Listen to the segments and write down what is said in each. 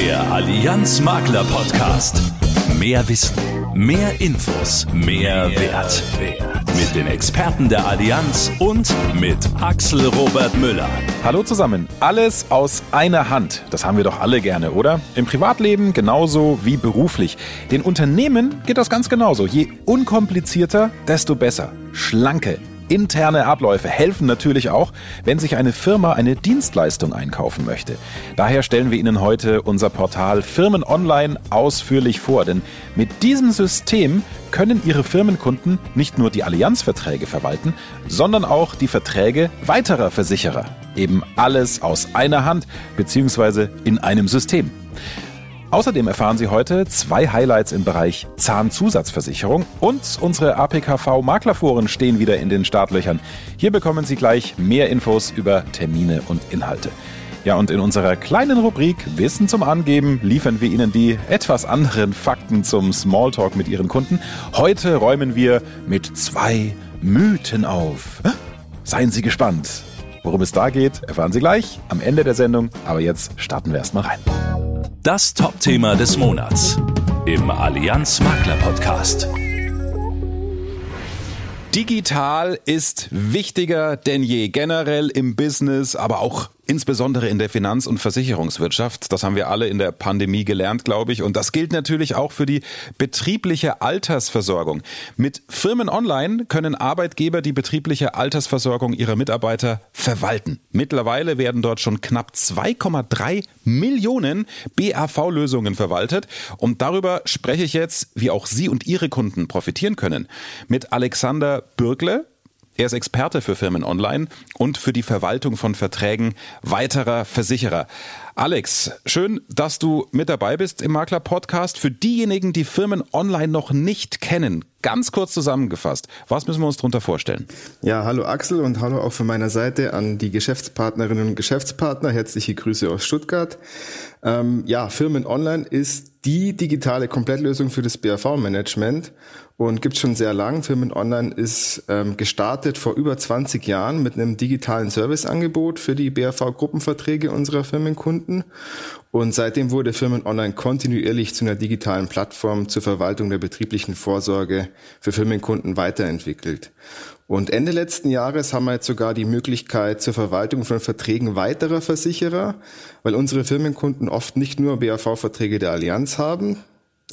Der Allianz Makler Podcast. Mehr Wissen, mehr Infos, mehr, Wert. Mit den Experten der Allianz und mit Axel Robert Müller. Hallo zusammen. Alles aus einer Hand. Das haben wir doch alle gerne, oder? Im Privatleben genauso wie beruflich. Den Unternehmen geht das ganz genauso. Je unkomplizierter, desto besser. Schlanke, Interne Abläufe helfen natürlich auch, wenn sich eine Firma eine Dienstleistung einkaufen möchte. Daher stellen wir Ihnen heute unser Portal Firmen Online ausführlich vor, denn mit diesem System können Ihre Firmenkunden nicht nur die Allianzverträge verwalten, sondern auch die Verträge weiterer Versicherer. Eben alles aus einer Hand bzw. in einem System. Außerdem erfahren Sie heute zwei Highlights im Bereich Zahnzusatzversicherung und unsere APKV Maklerforen stehen wieder in den Startlöchern. Hier bekommen Sie gleich mehr Infos über Termine und Inhalte. Ja, und in unserer kleinen Rubrik Wissen zum Angeben liefern wir Ihnen die etwas anderen Fakten zum Smalltalk mit Ihren Kunden. Heute räumen wir mit zwei Mythen auf. Seien Sie gespannt. Worum es da geht, erfahren Sie gleich am Ende der Sendung. Aber jetzt starten wir erstmal rein. Das Top-Thema des Monats im Allianz Makler Podcast. Digital ist wichtiger denn je, generell im Business, aber auch insbesondere in der Finanz- und Versicherungswirtschaft. Das haben wir alle in der Pandemie gelernt, glaube ich. Und das gilt natürlich auch für die betriebliche Altersversorgung. Mit Firmen Online können Arbeitgeber die betriebliche Altersversorgung ihrer Mitarbeiter verwalten. Mittlerweile werden dort schon knapp 2,3 Millionen BAV-Lösungen verwaltet. Und darüber spreche ich jetzt, wie auch Sie und Ihre Kunden profitieren können. Mit Alexander Bürgle, er ist Experte für Firmen online und für die Verwaltung von Verträgen weiterer Versicherer. Alex, schön, dass du mit dabei bist im Makler Podcast. Für diejenigen, die Firmen online noch nicht kennen, ganz kurz zusammengefasst, was müssen wir uns darunter vorstellen? Ja, hallo Axel und hallo auch von meiner Seite an die Geschäftspartnerinnen und Geschäftspartner. Herzliche Grüße aus Stuttgart. Ähm, ja, Firmen online ist die digitale Komplettlösung für das BAV-Management und gibt schon sehr lang. Firmen Online ist ähm, gestartet vor über 20 Jahren mit einem digitalen Serviceangebot für die BAV-Gruppenverträge unserer Firmenkunden. Und seitdem wurde Firmen Online kontinuierlich zu einer digitalen Plattform zur Verwaltung der betrieblichen Vorsorge für Firmenkunden weiterentwickelt. Und Ende letzten Jahres haben wir jetzt sogar die Möglichkeit zur Verwaltung von Verträgen weiterer Versicherer, weil unsere Firmenkunden oft nicht nur BAV-Verträge der Allianz haben,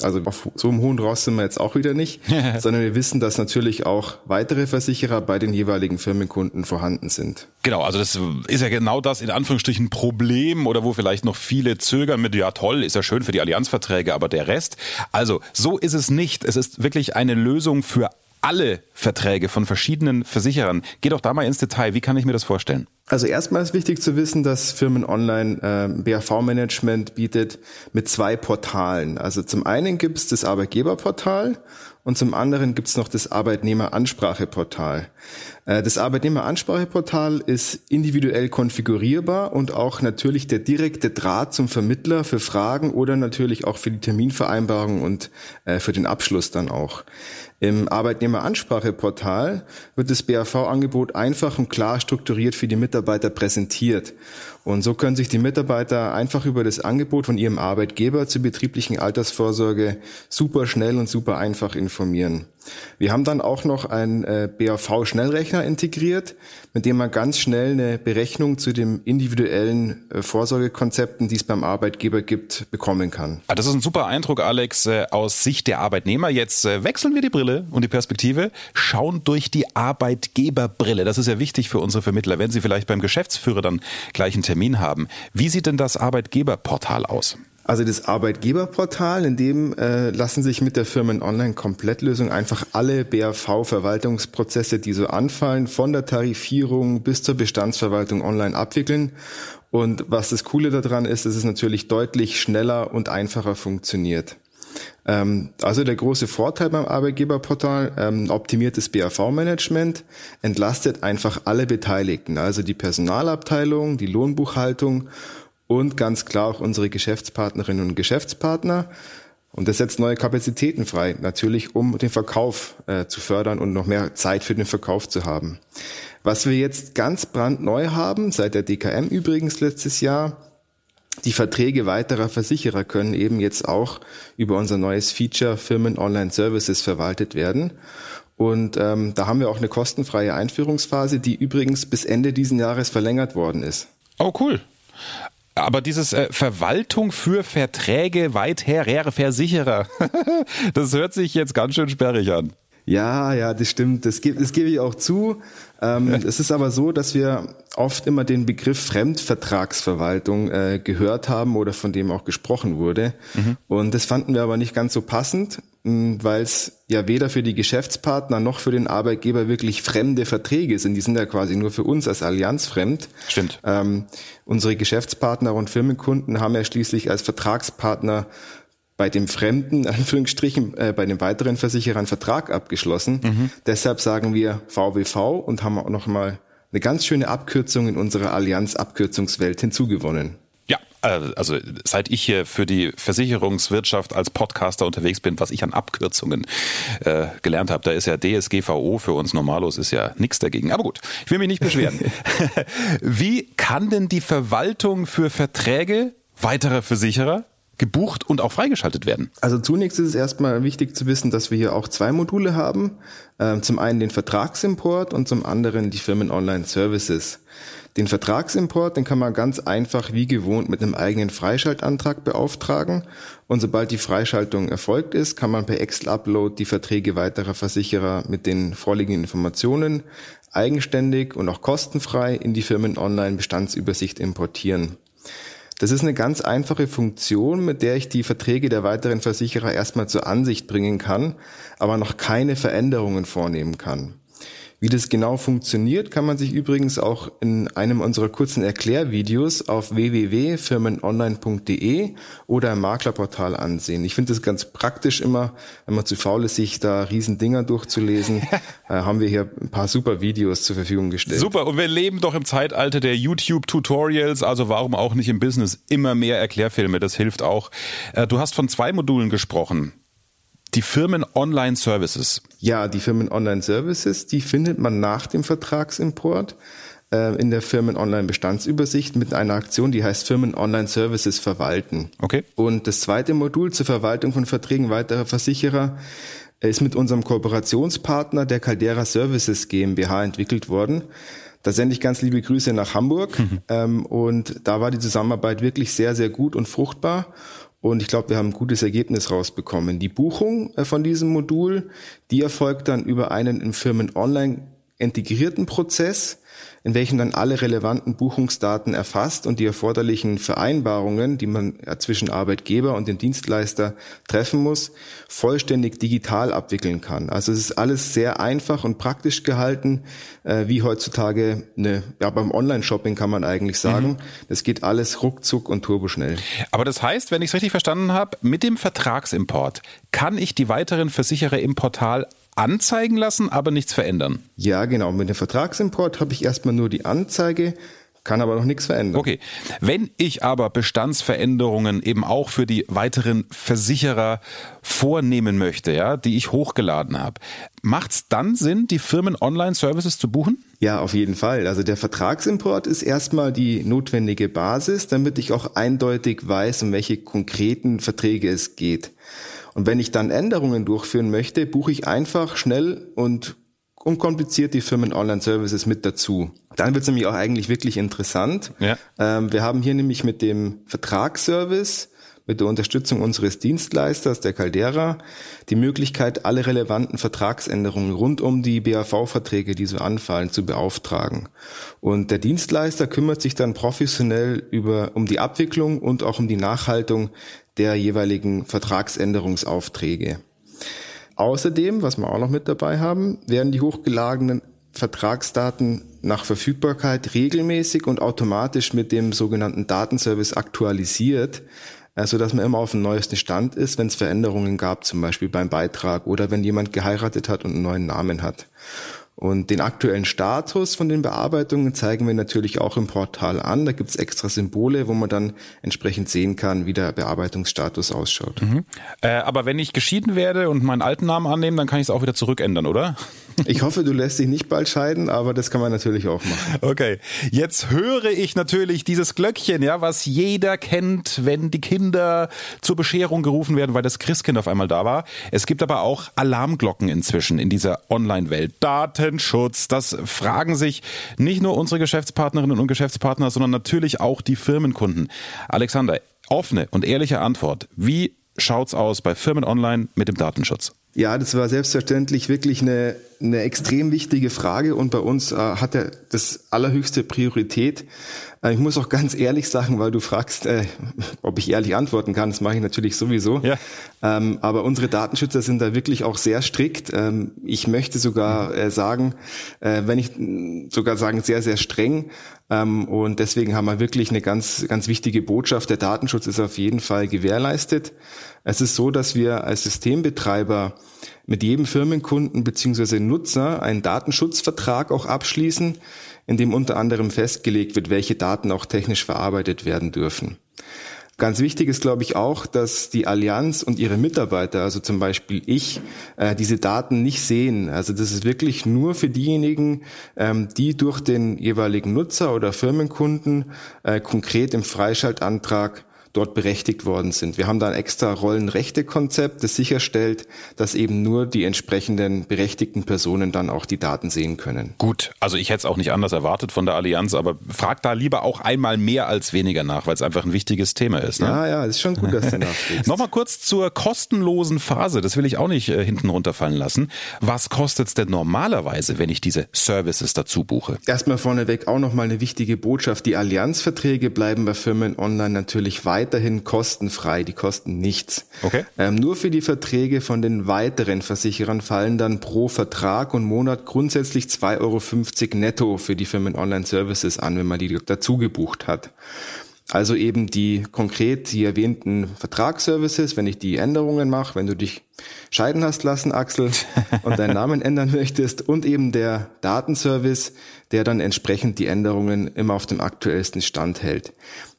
also auf so einem hohen Ross sind wir jetzt auch wieder nicht, sondern wir wissen, dass natürlich auch weitere Versicherer bei den jeweiligen Firmenkunden vorhanden sind. Genau, also das ist ja genau das in Anführungsstrichen Problem oder wo vielleicht noch viele zögern mit, ja toll, ist ja schön für die Allianzverträge, aber der Rest. Also so ist es nicht. Es ist wirklich eine Lösung für alle Verträge von verschiedenen Versicherern. Geh doch da mal ins Detail. Wie kann ich mir das vorstellen? Also erstmal ist wichtig zu wissen, dass Firmen Online äh, BAV-Management bietet mit zwei Portalen. Also zum einen gibt es das Arbeitgeberportal und zum anderen gibt es noch das Arbeitnehmeranspracheportal. Äh, das Arbeitnehmeranspracheportal ist individuell konfigurierbar und auch natürlich der direkte Draht zum Vermittler für Fragen oder natürlich auch für die Terminvereinbarung und äh, für den Abschluss dann auch. Im Arbeitnehmeranspracheportal wird das BAV-Angebot einfach und klar strukturiert für die Mitarbeiter präsentiert. Und so können sich die Mitarbeiter einfach über das Angebot von ihrem Arbeitgeber zur betrieblichen Altersvorsorge super schnell und super einfach informieren. Wir haben dann auch noch einen äh, BAV-Schnellrechner integriert, mit dem man ganz schnell eine Berechnung zu den individuellen äh, Vorsorgekonzepten, die es beim Arbeitgeber gibt, bekommen kann. Ah, das ist ein super Eindruck, Alex, äh, aus Sicht der Arbeitnehmer. Jetzt wechseln wir die Brille und die Perspektive, schauen durch die Arbeitgeberbrille. Das ist ja wichtig für unsere Vermittler, wenn sie vielleicht beim Geschäftsführer dann gleich einen Termin haben. Wie sieht denn das Arbeitgeberportal aus? Also das Arbeitgeberportal, in dem äh, lassen sich mit der Firmen-Online-Komplettlösung einfach alle BAV-Verwaltungsprozesse, die so anfallen, von der Tarifierung bis zur Bestandsverwaltung online abwickeln. Und was das Coole daran ist, dass es natürlich deutlich schneller und einfacher funktioniert. Ähm, also der große Vorteil beim Arbeitgeberportal, ähm, optimiertes BAV-Management, entlastet einfach alle Beteiligten, also die Personalabteilung, die Lohnbuchhaltung und ganz klar auch unsere Geschäftspartnerinnen und Geschäftspartner. Und das setzt neue Kapazitäten frei, natürlich um den Verkauf äh, zu fördern und noch mehr Zeit für den Verkauf zu haben. Was wir jetzt ganz brandneu haben, seit der DKM übrigens letztes Jahr, die Verträge weiterer Versicherer können eben jetzt auch über unser neues Feature Firmen Online Services verwaltet werden. Und ähm, da haben wir auch eine kostenfreie Einführungsphase, die übrigens bis Ende diesen Jahres verlängert worden ist. Oh, cool. Aber dieses äh, Verwaltung für Verträge weiterer Versicherer, das hört sich jetzt ganz schön sperrig an. Ja, ja, das stimmt. Das gebe, das gebe ich auch zu. Ähm, es ist aber so, dass wir oft immer den Begriff Fremdvertragsverwaltung äh, gehört haben oder von dem auch gesprochen wurde. Mhm. Und das fanden wir aber nicht ganz so passend, weil es ja weder für die Geschäftspartner noch für den Arbeitgeber wirklich fremde Verträge sind. Die sind ja quasi nur für uns als Allianz fremd. Stimmt. Ähm, unsere Geschäftspartner und Firmenkunden haben ja schließlich als Vertragspartner bei dem Fremden, Anführungsstrichen, äh, bei den weiteren Versicherern Vertrag abgeschlossen. Mhm. Deshalb sagen wir VWV und haben auch nochmal eine ganz schöne Abkürzung in unserer Allianz-Abkürzungswelt hinzugewonnen. Ja, äh, also seit ich hier für die Versicherungswirtschaft als Podcaster unterwegs bin, was ich an Abkürzungen äh, gelernt habe, da ist ja DSGVO für uns normalos ist ja nichts dagegen. Aber gut, ich will mich nicht beschweren. Wie kann denn die Verwaltung für Verträge weiterer Versicherer gebucht und auch freigeschaltet werden? Also zunächst ist es erstmal wichtig zu wissen, dass wir hier auch zwei Module haben. Ähm, zum einen den Vertragsimport und zum anderen die Firmen Online Services. Den Vertragsimport, den kann man ganz einfach wie gewohnt mit einem eigenen Freischaltantrag beauftragen. Und sobald die Freischaltung erfolgt ist, kann man per Excel-Upload die Verträge weiterer Versicherer mit den vorliegenden Informationen eigenständig und auch kostenfrei in die Firmen Online Bestandsübersicht importieren. Das ist eine ganz einfache Funktion, mit der ich die Verträge der weiteren Versicherer erstmal zur Ansicht bringen kann, aber noch keine Veränderungen vornehmen kann. Wie das genau funktioniert, kann man sich übrigens auch in einem unserer kurzen Erklärvideos auf www.firmenonline.de oder im Maklerportal ansehen. Ich finde es ganz praktisch immer, wenn man zu faul ist, sich da riesen Dinger durchzulesen, äh, haben wir hier ein paar super Videos zur Verfügung gestellt. Super, und wir leben doch im Zeitalter der YouTube-Tutorials, also warum auch nicht im Business immer mehr Erklärfilme, das hilft auch. Äh, du hast von zwei Modulen gesprochen. Die Firmen Online Services. Ja, die Firmen Online Services, die findet man nach dem Vertragsimport äh, in der Firmen Online Bestandsübersicht mit einer Aktion, die heißt Firmen Online Services verwalten. Okay. Und das zweite Modul zur Verwaltung von Verträgen weiterer Versicherer ist mit unserem Kooperationspartner der Caldera Services GmbH entwickelt worden. Da sende ich ganz liebe Grüße nach Hamburg. Mhm. Ähm, und da war die Zusammenarbeit wirklich sehr, sehr gut und fruchtbar. Und ich glaube, wir haben ein gutes Ergebnis rausbekommen. Die Buchung äh, von diesem Modul, die erfolgt dann über einen in Firmen online integrierten Prozess, in welchem dann alle relevanten Buchungsdaten erfasst und die erforderlichen Vereinbarungen, die man zwischen Arbeitgeber und dem Dienstleister treffen muss, vollständig digital abwickeln kann. Also es ist alles sehr einfach und praktisch gehalten, äh, wie heutzutage eine, ja, beim Online-Shopping kann man eigentlich sagen. Mhm. Das geht alles ruckzuck und turboschnell. Aber das heißt, wenn ich es richtig verstanden habe, mit dem Vertragsimport kann ich die weiteren Versicherer im Portal anzeigen lassen, aber nichts verändern. Ja, genau. Mit dem Vertragsimport habe ich erstmal nur die Anzeige, kann aber noch nichts verändern. Okay. Wenn ich aber Bestandsveränderungen eben auch für die weiteren Versicherer vornehmen möchte, ja, die ich hochgeladen habe, macht es dann Sinn, die Firmen Online-Services zu buchen? Ja, auf jeden Fall. Also der Vertragsimport ist erstmal die notwendige Basis, damit ich auch eindeutig weiß, um welche konkreten Verträge es geht. Und wenn ich dann Änderungen durchführen möchte, buche ich einfach schnell und unkompliziert die Firmen Online Services mit dazu. Dann wird es nämlich auch eigentlich wirklich interessant. Ja. Ähm, wir haben hier nämlich mit dem Vertragsservice, mit der Unterstützung unseres Dienstleisters, der Caldera, die Möglichkeit, alle relevanten Vertragsänderungen rund um die BAV-Verträge, die so anfallen, zu beauftragen. Und der Dienstleister kümmert sich dann professionell über, um die Abwicklung und auch um die Nachhaltung der jeweiligen Vertragsänderungsaufträge. Außerdem, was wir auch noch mit dabei haben, werden die hochgeladenen Vertragsdaten nach Verfügbarkeit regelmäßig und automatisch mit dem sogenannten Datenservice aktualisiert, so dass man immer auf dem neuesten Stand ist, wenn es Veränderungen gab, zum Beispiel beim Beitrag oder wenn jemand geheiratet hat und einen neuen Namen hat. Und den aktuellen Status von den Bearbeitungen zeigen wir natürlich auch im Portal an. Da gibt's extra Symbole, wo man dann entsprechend sehen kann, wie der Bearbeitungsstatus ausschaut. Mhm. Äh, aber wenn ich geschieden werde und meinen alten Namen annehme, dann kann ich es auch wieder zurückändern, oder? Ich hoffe, du lässt dich nicht bald scheiden, aber das kann man natürlich auch machen. Okay, jetzt höre ich natürlich dieses Glöckchen, ja, was jeder kennt, wenn die Kinder zur Bescherung gerufen werden, weil das Christkind auf einmal da war. Es gibt aber auch Alarmglocken inzwischen in dieser Online-Welt. Datenschutz, das fragen sich nicht nur unsere Geschäftspartnerinnen und Geschäftspartner, sondern natürlich auch die Firmenkunden. Alexander, offene und ehrliche Antwort. Wie schaut's aus bei Firmen Online mit dem Datenschutz? Ja, das war selbstverständlich wirklich eine, eine extrem wichtige Frage und bei uns äh, hat er das allerhöchste Priorität. Äh, ich muss auch ganz ehrlich sagen, weil du fragst, äh, ob ich ehrlich antworten kann, das mache ich natürlich sowieso. Ja. Ähm, aber unsere Datenschützer sind da wirklich auch sehr strikt. Ähm, ich möchte sogar äh, sagen, äh, wenn ich sogar sagen, sehr, sehr streng. Ähm, und deswegen haben wir wirklich eine ganz, ganz wichtige Botschaft. Der Datenschutz ist auf jeden Fall gewährleistet. Es ist so, dass wir als Systembetreiber mit jedem Firmenkunden beziehungsweise Nutzer einen Datenschutzvertrag auch abschließen, in dem unter anderem festgelegt wird, welche Daten auch technisch verarbeitet werden dürfen. Ganz wichtig ist, glaube ich, auch, dass die Allianz und ihre Mitarbeiter, also zum Beispiel ich, äh, diese Daten nicht sehen. Also das ist wirklich nur für diejenigen, ähm, die durch den jeweiligen Nutzer oder Firmenkunden äh, konkret im Freischaltantrag dort berechtigt worden sind. Wir haben da ein extra Rollenrechte-Konzept, das sicherstellt, dass eben nur die entsprechenden berechtigten Personen dann auch die Daten sehen können. Gut, also ich hätte es auch nicht anders erwartet von der Allianz, aber frag da lieber auch einmal mehr als weniger nach, weil es einfach ein wichtiges Thema ist. Ne? Ja, ja, ist schon gut, dass du nachfragst. Nochmal kurz zur kostenlosen Phase, das will ich auch nicht äh, hinten runterfallen lassen. Was kostet es denn normalerweise, wenn ich diese Services dazu buche? Erstmal vorneweg auch nochmal eine wichtige Botschaft. Die Allianzverträge bleiben bei Firmen online natürlich weiter weiterhin kostenfrei, die kosten nichts. Okay. Ähm, nur für die Verträge von den weiteren Versicherern fallen dann pro Vertrag und Monat grundsätzlich 2,50 Euro netto für die Firmen Online Services an, wenn man die dazu gebucht hat. Also eben die konkret die erwähnten Vertragsservices, wenn ich die Änderungen mache, wenn du dich scheiden hast lassen, Axel, und deinen Namen ändern möchtest, und eben der Datenservice, der dann entsprechend die Änderungen immer auf dem aktuellsten Stand hält.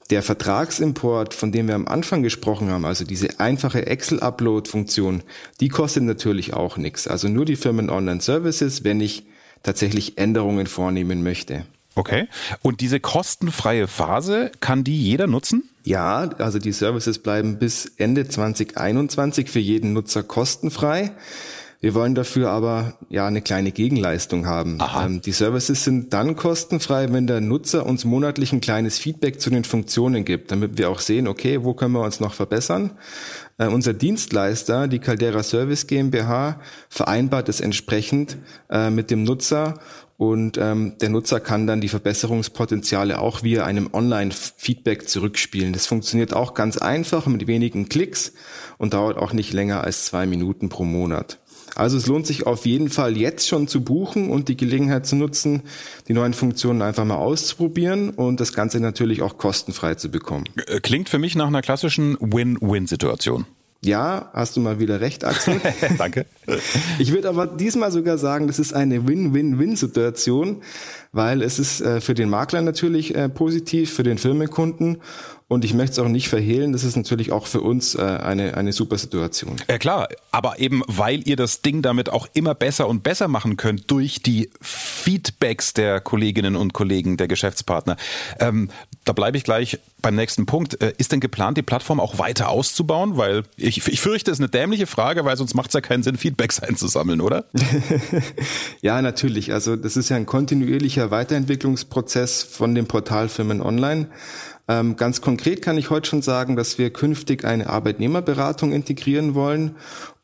Der Vertragsimport, von dem wir am Anfang gesprochen haben, also diese einfache Excel-Upload-Funktion, die kostet natürlich auch nichts. Also nur die Firmen Online Services, wenn ich tatsächlich Änderungen vornehmen möchte. Okay. Und diese kostenfreie Phase, kann die jeder nutzen? Ja, also die Services bleiben bis Ende 2021 für jeden Nutzer kostenfrei. Wir wollen dafür aber ja eine kleine Gegenleistung haben. Ähm, die Services sind dann kostenfrei, wenn der Nutzer uns monatlich ein kleines Feedback zu den Funktionen gibt, damit wir auch sehen, okay, wo können wir uns noch verbessern. Äh, unser Dienstleister, die Caldera Service GmbH, vereinbart es entsprechend äh, mit dem Nutzer und ähm, der Nutzer kann dann die Verbesserungspotenziale auch via einem Online-Feedback zurückspielen. Das funktioniert auch ganz einfach mit wenigen Klicks und dauert auch nicht länger als zwei Minuten pro Monat. Also es lohnt sich auf jeden Fall jetzt schon zu buchen und die Gelegenheit zu nutzen, die neuen Funktionen einfach mal auszuprobieren und das Ganze natürlich auch kostenfrei zu bekommen. Äh, klingt für mich nach einer klassischen Win-Win-Situation. Ja, hast du mal wieder recht, Axel. Danke. Ich würde aber diesmal sogar sagen, das ist eine Win-Win-Win-Situation, weil es ist äh, für den Makler natürlich äh, positiv, für den Firmenkunden und ich möchte es auch nicht verhehlen, das ist natürlich auch für uns äh, eine, eine super Situation. Ja klar, aber eben weil ihr das Ding damit auch immer besser und besser machen könnt durch die Feedbacks der Kolleginnen und Kollegen, der Geschäftspartner. Ähm, da bleibe ich gleich beim nächsten Punkt. Äh, ist denn geplant, die Plattform auch weiter auszubauen? Weil ich, ich fürchte, es ist eine dämliche Frage, weil sonst macht es ja keinen Sinn, Feedbacks einzusammeln, oder? ja, natürlich. Also das ist ja ein kontinuierlicher Weiterentwicklungsprozess von den Portalfirmen online. Ähm, ganz konkret kann ich heute schon sagen, dass wir künftig eine Arbeitnehmerberatung integrieren wollen,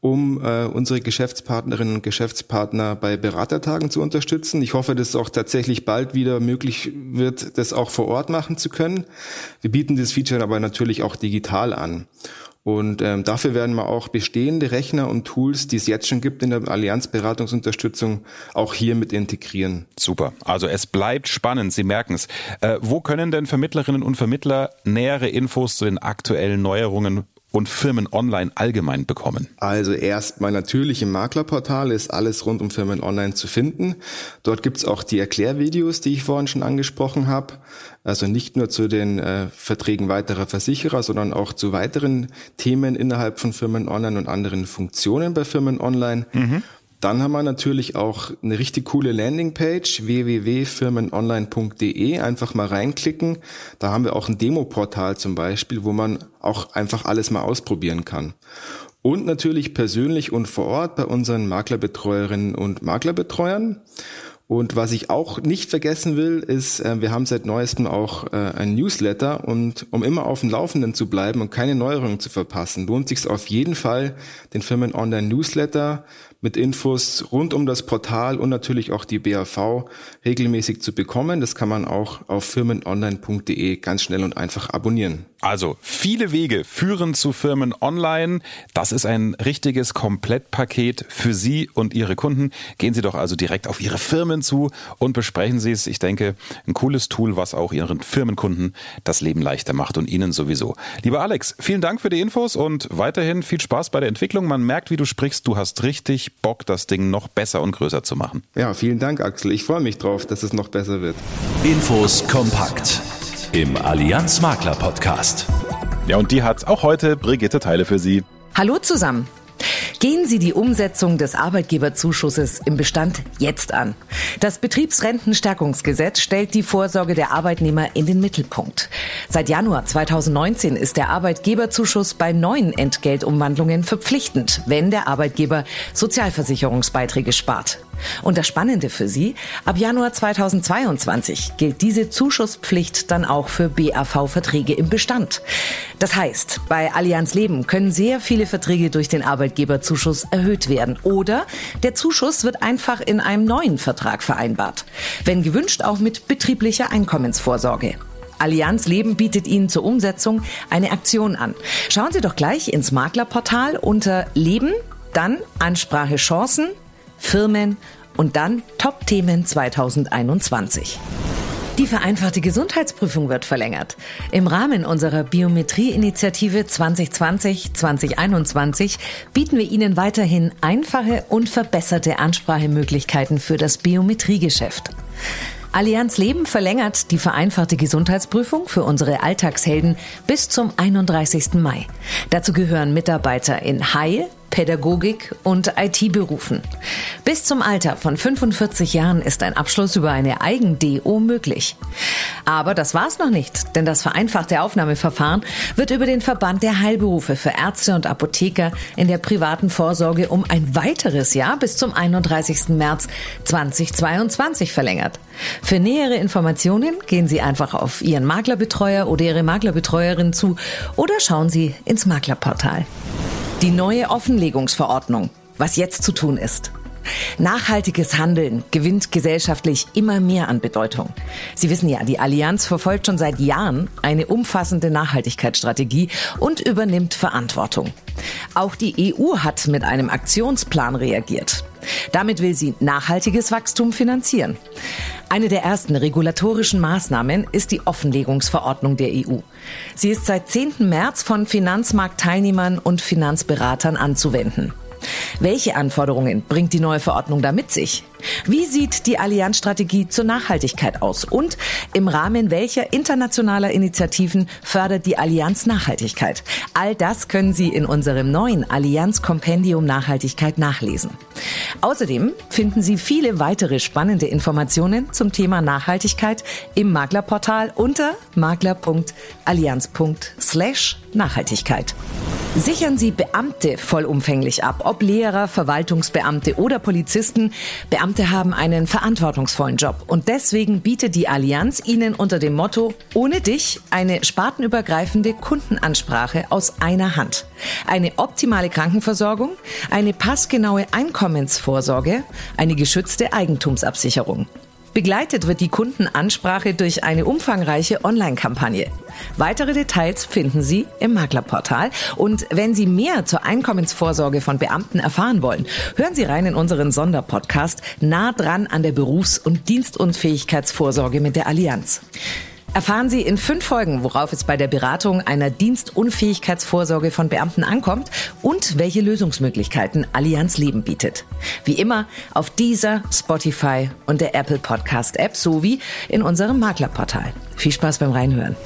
um äh, unsere Geschäftspartnerinnen und Geschäftspartner bei Beratertagen zu unterstützen. Ich hoffe, dass es auch tatsächlich bald wieder möglich wird, das auch vor Ort machen zu können. Wir bieten das Feature aber natürlich auch digital an. Und ähm, dafür werden wir auch bestehende Rechner und Tools, die es jetzt schon gibt in der Allianz Beratungsunterstützung, auch hier mit integrieren. Super. Also es bleibt spannend, Sie merken es. Äh, wo können denn Vermittlerinnen und Vermittler nähere Infos zu den aktuellen Neuerungen und Firmen online allgemein bekommen? Also erstmal natürlich im Maklerportal ist alles rund um Firmen online zu finden. Dort gibt's auch die Erklärvideos, die ich vorhin schon angesprochen habe. Also nicht nur zu den äh, Verträgen weiterer Versicherer, sondern auch zu weiteren Themen innerhalb von Firmen online und anderen Funktionen bei Firmen online. Mhm. Dann haben wir natürlich auch eine richtig coole Landingpage www.firmenonline.de. Einfach mal reinklicken. Da haben wir auch ein Demoportal zum Beispiel, wo man auch einfach alles mal ausprobieren kann. Und natürlich persönlich und vor Ort bei unseren Maklerbetreuerinnen und Maklerbetreuern. Und was ich auch nicht vergessen will, ist, äh, wir haben seit neuestem auch äh, ein Newsletter und um immer auf dem Laufenden zu bleiben und keine Neuerungen zu verpassen, lohnt sich auf jeden Fall, den Firmen Online Newsletter mit Infos rund um das Portal und natürlich auch die BAV regelmäßig zu bekommen. Das kann man auch auf firmenonline.de ganz schnell und einfach abonnieren. Also viele Wege führen zu Firmen online. Das ist ein richtiges Komplettpaket für Sie und Ihre Kunden. Gehen Sie doch also direkt auf Ihre Firmen zu und besprechen Sie es. Ich denke, ein cooles Tool, was auch Ihren Firmenkunden das Leben leichter macht und Ihnen sowieso. Lieber Alex, vielen Dank für die Infos und weiterhin viel Spaß bei der Entwicklung. Man merkt, wie du sprichst, du hast richtig Bock, das Ding noch besser und größer zu machen. Ja, vielen Dank, Axel. Ich freue mich drauf, dass es noch besser wird. Infos kompakt im Allianz Makler Podcast. Ja, und die hat auch heute Brigitte Teile für Sie. Hallo zusammen. Gehen Sie die Umsetzung des Arbeitgeberzuschusses im Bestand jetzt an. Das Betriebsrentenstärkungsgesetz stellt die Vorsorge der Arbeitnehmer in den Mittelpunkt. Seit Januar 2019 ist der Arbeitgeberzuschuss bei neuen Entgeltumwandlungen verpflichtend, wenn der Arbeitgeber Sozialversicherungsbeiträge spart. Und das Spannende für Sie, ab Januar 2022 gilt diese Zuschusspflicht dann auch für BAV-Verträge im Bestand. Das heißt, bei Allianz Leben können sehr viele Verträge durch den Arbeitgeberzuschuss erhöht werden oder der Zuschuss wird einfach in einem neuen Vertrag vereinbart. Wenn gewünscht auch mit betrieblicher Einkommensvorsorge. Allianz Leben bietet Ihnen zur Umsetzung eine Aktion an. Schauen Sie doch gleich ins Maklerportal unter Leben, dann Ansprache Chancen, Firmen und dann Top-Themen 2021. Die vereinfachte Gesundheitsprüfung wird verlängert. Im Rahmen unserer Biometrie-Initiative 2020-2021 bieten wir Ihnen weiterhin einfache und verbesserte Ansprachemöglichkeiten für das Biometriegeschäft. Allianz Leben verlängert die vereinfachte Gesundheitsprüfung für unsere Alltagshelden bis zum 31. Mai. Dazu gehören Mitarbeiter in Heil, Pädagogik und IT-Berufen. Bis zum Alter von 45 Jahren ist ein Abschluss über eine Eigen-DO möglich. Aber das war's noch nicht, denn das vereinfachte Aufnahmeverfahren wird über den Verband der Heilberufe für Ärzte und Apotheker in der privaten Vorsorge um ein weiteres Jahr bis zum 31. März 2022 verlängert. Für nähere Informationen gehen Sie einfach auf Ihren Maklerbetreuer oder Ihre Maklerbetreuerin zu oder schauen Sie ins Maklerportal. Die neue Offenlegungsverordnung. Was jetzt zu tun ist. Nachhaltiges Handeln gewinnt gesellschaftlich immer mehr an Bedeutung. Sie wissen ja, die Allianz verfolgt schon seit Jahren eine umfassende Nachhaltigkeitsstrategie und übernimmt Verantwortung. Auch die EU hat mit einem Aktionsplan reagiert. Damit will sie nachhaltiges Wachstum finanzieren. Eine der ersten regulatorischen Maßnahmen ist die Offenlegungsverordnung der EU. Sie ist seit 10. März von Finanzmarktteilnehmern und Finanzberatern anzuwenden. Welche Anforderungen bringt die neue Verordnung da mit sich? Wie sieht die Allianzstrategie zur Nachhaltigkeit aus? Und im Rahmen welcher internationaler Initiativen fördert die Allianz Nachhaltigkeit? All das können Sie in unserem neuen Allianz Kompendium Nachhaltigkeit nachlesen. Außerdem finden Sie viele weitere spannende Informationen zum Thema Nachhaltigkeit im Maklerportal unter makler.allianz.slash Sichern Sie Beamte vollumfänglich ab, ob Lehrer, Verwaltungsbeamte oder Polizisten. Beamte haben einen verantwortungsvollen Job und deswegen bietet die Allianz Ihnen unter dem Motto Ohne dich eine spartenübergreifende Kundenansprache aus einer Hand. Eine optimale Krankenversorgung, eine passgenaue Einkommensvorsorge, eine geschützte Eigentumsabsicherung. Begleitet wird die Kundenansprache durch eine umfangreiche Online-Kampagne. Weitere Details finden Sie im Maklerportal. Und wenn Sie mehr zur Einkommensvorsorge von Beamten erfahren wollen, hören Sie rein in unseren Sonderpodcast Nah dran an der Berufs- und Dienstunfähigkeitsvorsorge mit der Allianz. Erfahren Sie in fünf Folgen, worauf es bei der Beratung einer Dienstunfähigkeitsvorsorge von Beamten ankommt und welche Lösungsmöglichkeiten Allianz Leben bietet. Wie immer auf dieser, Spotify und der Apple Podcast App sowie in unserem Maklerportal. Viel Spaß beim Reinhören.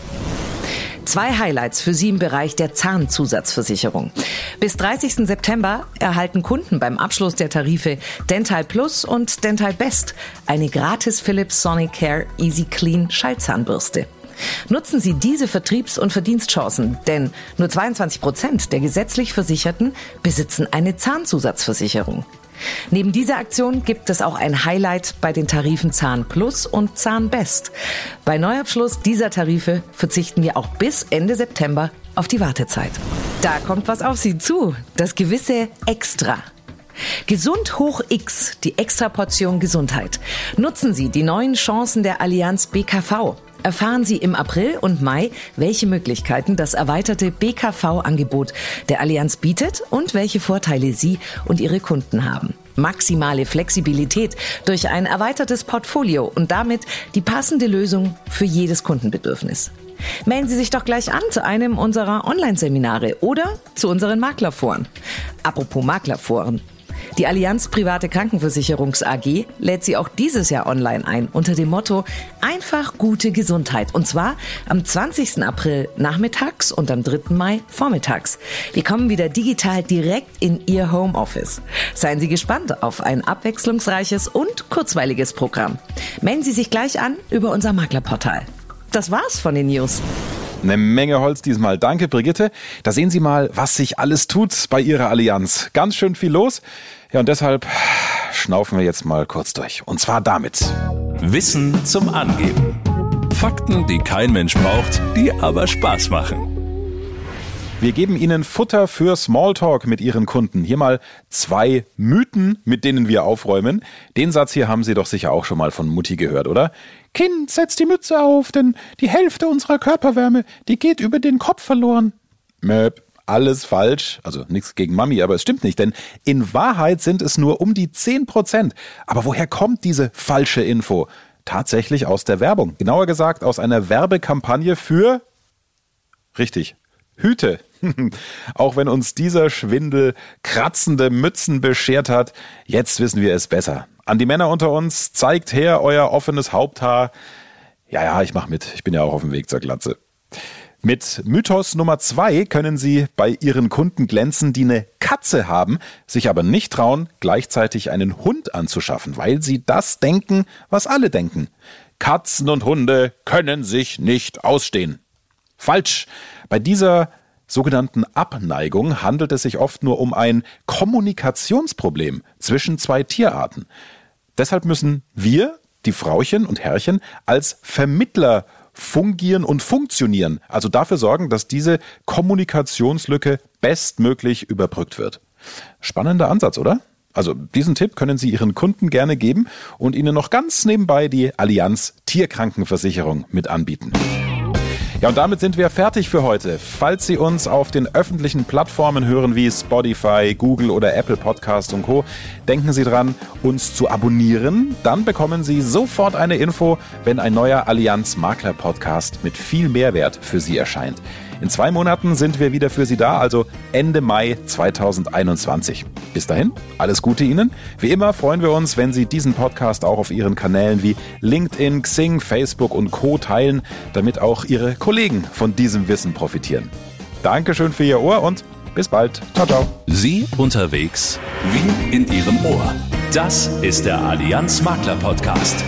Zwei Highlights für Sie im Bereich der Zahnzusatzversicherung. Bis 30. September erhalten Kunden beim Abschluss der Tarife Dental Plus und Dental Best eine gratis Philips Sonicare Easy Clean Schallzahnbürste. Nutzen Sie diese Vertriebs- und Verdienstchancen, denn nur 22 Prozent der gesetzlich Versicherten besitzen eine Zahnzusatzversicherung. Neben dieser Aktion gibt es auch ein Highlight bei den Tarifen Zahn Plus und Zahn Best. Bei Neuabschluss dieser Tarife verzichten wir auch bis Ende September auf die Wartezeit. Da kommt was auf Sie zu, das gewisse Extra. Gesund hoch X, die Extraportion Gesundheit. Nutzen Sie die neuen Chancen der Allianz BKV. Erfahren Sie im April und Mai, welche Möglichkeiten das erweiterte BKV-Angebot der Allianz bietet und welche Vorteile Sie und Ihre Kunden haben. Maximale Flexibilität durch ein erweitertes Portfolio und damit die passende Lösung für jedes Kundenbedürfnis. Melden Sie sich doch gleich an zu einem unserer Online-Seminare oder zu unseren Maklerforen. Apropos Maklerforen. Die Allianz Private Krankenversicherungs AG lädt sie auch dieses Jahr online ein unter dem Motto Einfach gute Gesundheit. Und zwar am 20. April nachmittags und am 3. Mai vormittags. Wir kommen wieder digital direkt in Ihr Homeoffice. Seien Sie gespannt auf ein abwechslungsreiches und kurzweiliges Programm. Melden Sie sich gleich an über unser Maklerportal. Das war's von den News. Eine Menge Holz diesmal. Danke, Brigitte. Da sehen Sie mal, was sich alles tut bei Ihrer Allianz. Ganz schön viel los. Ja, und deshalb schnaufen wir jetzt mal kurz durch. Und zwar damit. Wissen zum Angeben. Fakten, die kein Mensch braucht, die aber Spaß machen. Wir geben Ihnen Futter für Smalltalk mit Ihren Kunden. Hier mal zwei Mythen, mit denen wir aufräumen. Den Satz hier haben Sie doch sicher auch schon mal von Mutti gehört, oder? Kind, setz die Mütze auf, denn die Hälfte unserer Körperwärme, die geht über den Kopf verloren. Möp alles falsch. Also nichts gegen Mami, aber es stimmt nicht, denn in Wahrheit sind es nur um die 10 Prozent. Aber woher kommt diese falsche Info? Tatsächlich aus der Werbung. Genauer gesagt aus einer Werbekampagne für, richtig, Hüte. Auch wenn uns dieser Schwindel kratzende Mützen beschert hat, jetzt wissen wir es besser. An die Männer unter uns, zeigt her euer offenes Haupthaar. Ja, ja, ich mach mit. Ich bin ja auch auf dem Weg zur Glatze. Mit Mythos Nummer zwei können Sie bei Ihren Kunden glänzen, die eine Katze haben, sich aber nicht trauen, gleichzeitig einen Hund anzuschaffen, weil sie das denken, was alle denken. Katzen und Hunde können sich nicht ausstehen. Falsch. Bei dieser sogenannten Abneigung handelt es sich oft nur um ein Kommunikationsproblem zwischen zwei Tierarten. Deshalb müssen wir, die Frauchen und Herrchen, als Vermittler fungieren und funktionieren. Also dafür sorgen, dass diese Kommunikationslücke bestmöglich überbrückt wird. Spannender Ansatz, oder? Also diesen Tipp können Sie Ihren Kunden gerne geben und Ihnen noch ganz nebenbei die Allianz Tierkrankenversicherung mit anbieten. Ja, und damit sind wir fertig für heute. Falls Sie uns auf den öffentlichen Plattformen hören wie Spotify, Google oder Apple Podcast und Co., denken Sie dran, uns zu abonnieren. Dann bekommen Sie sofort eine Info, wenn ein neuer Allianz Makler Podcast mit viel Mehrwert für Sie erscheint. In zwei Monaten sind wir wieder für Sie da, also Ende Mai 2021. Bis dahin, alles Gute Ihnen. Wie immer freuen wir uns, wenn Sie diesen Podcast auch auf Ihren Kanälen wie LinkedIn, Xing, Facebook und Co. teilen, damit auch Ihre Kollegen von diesem Wissen profitieren. Dankeschön für Ihr Ohr und bis bald. Ciao, ciao. Sie unterwegs wie in Ihrem Ohr. Das ist der Allianz Makler Podcast.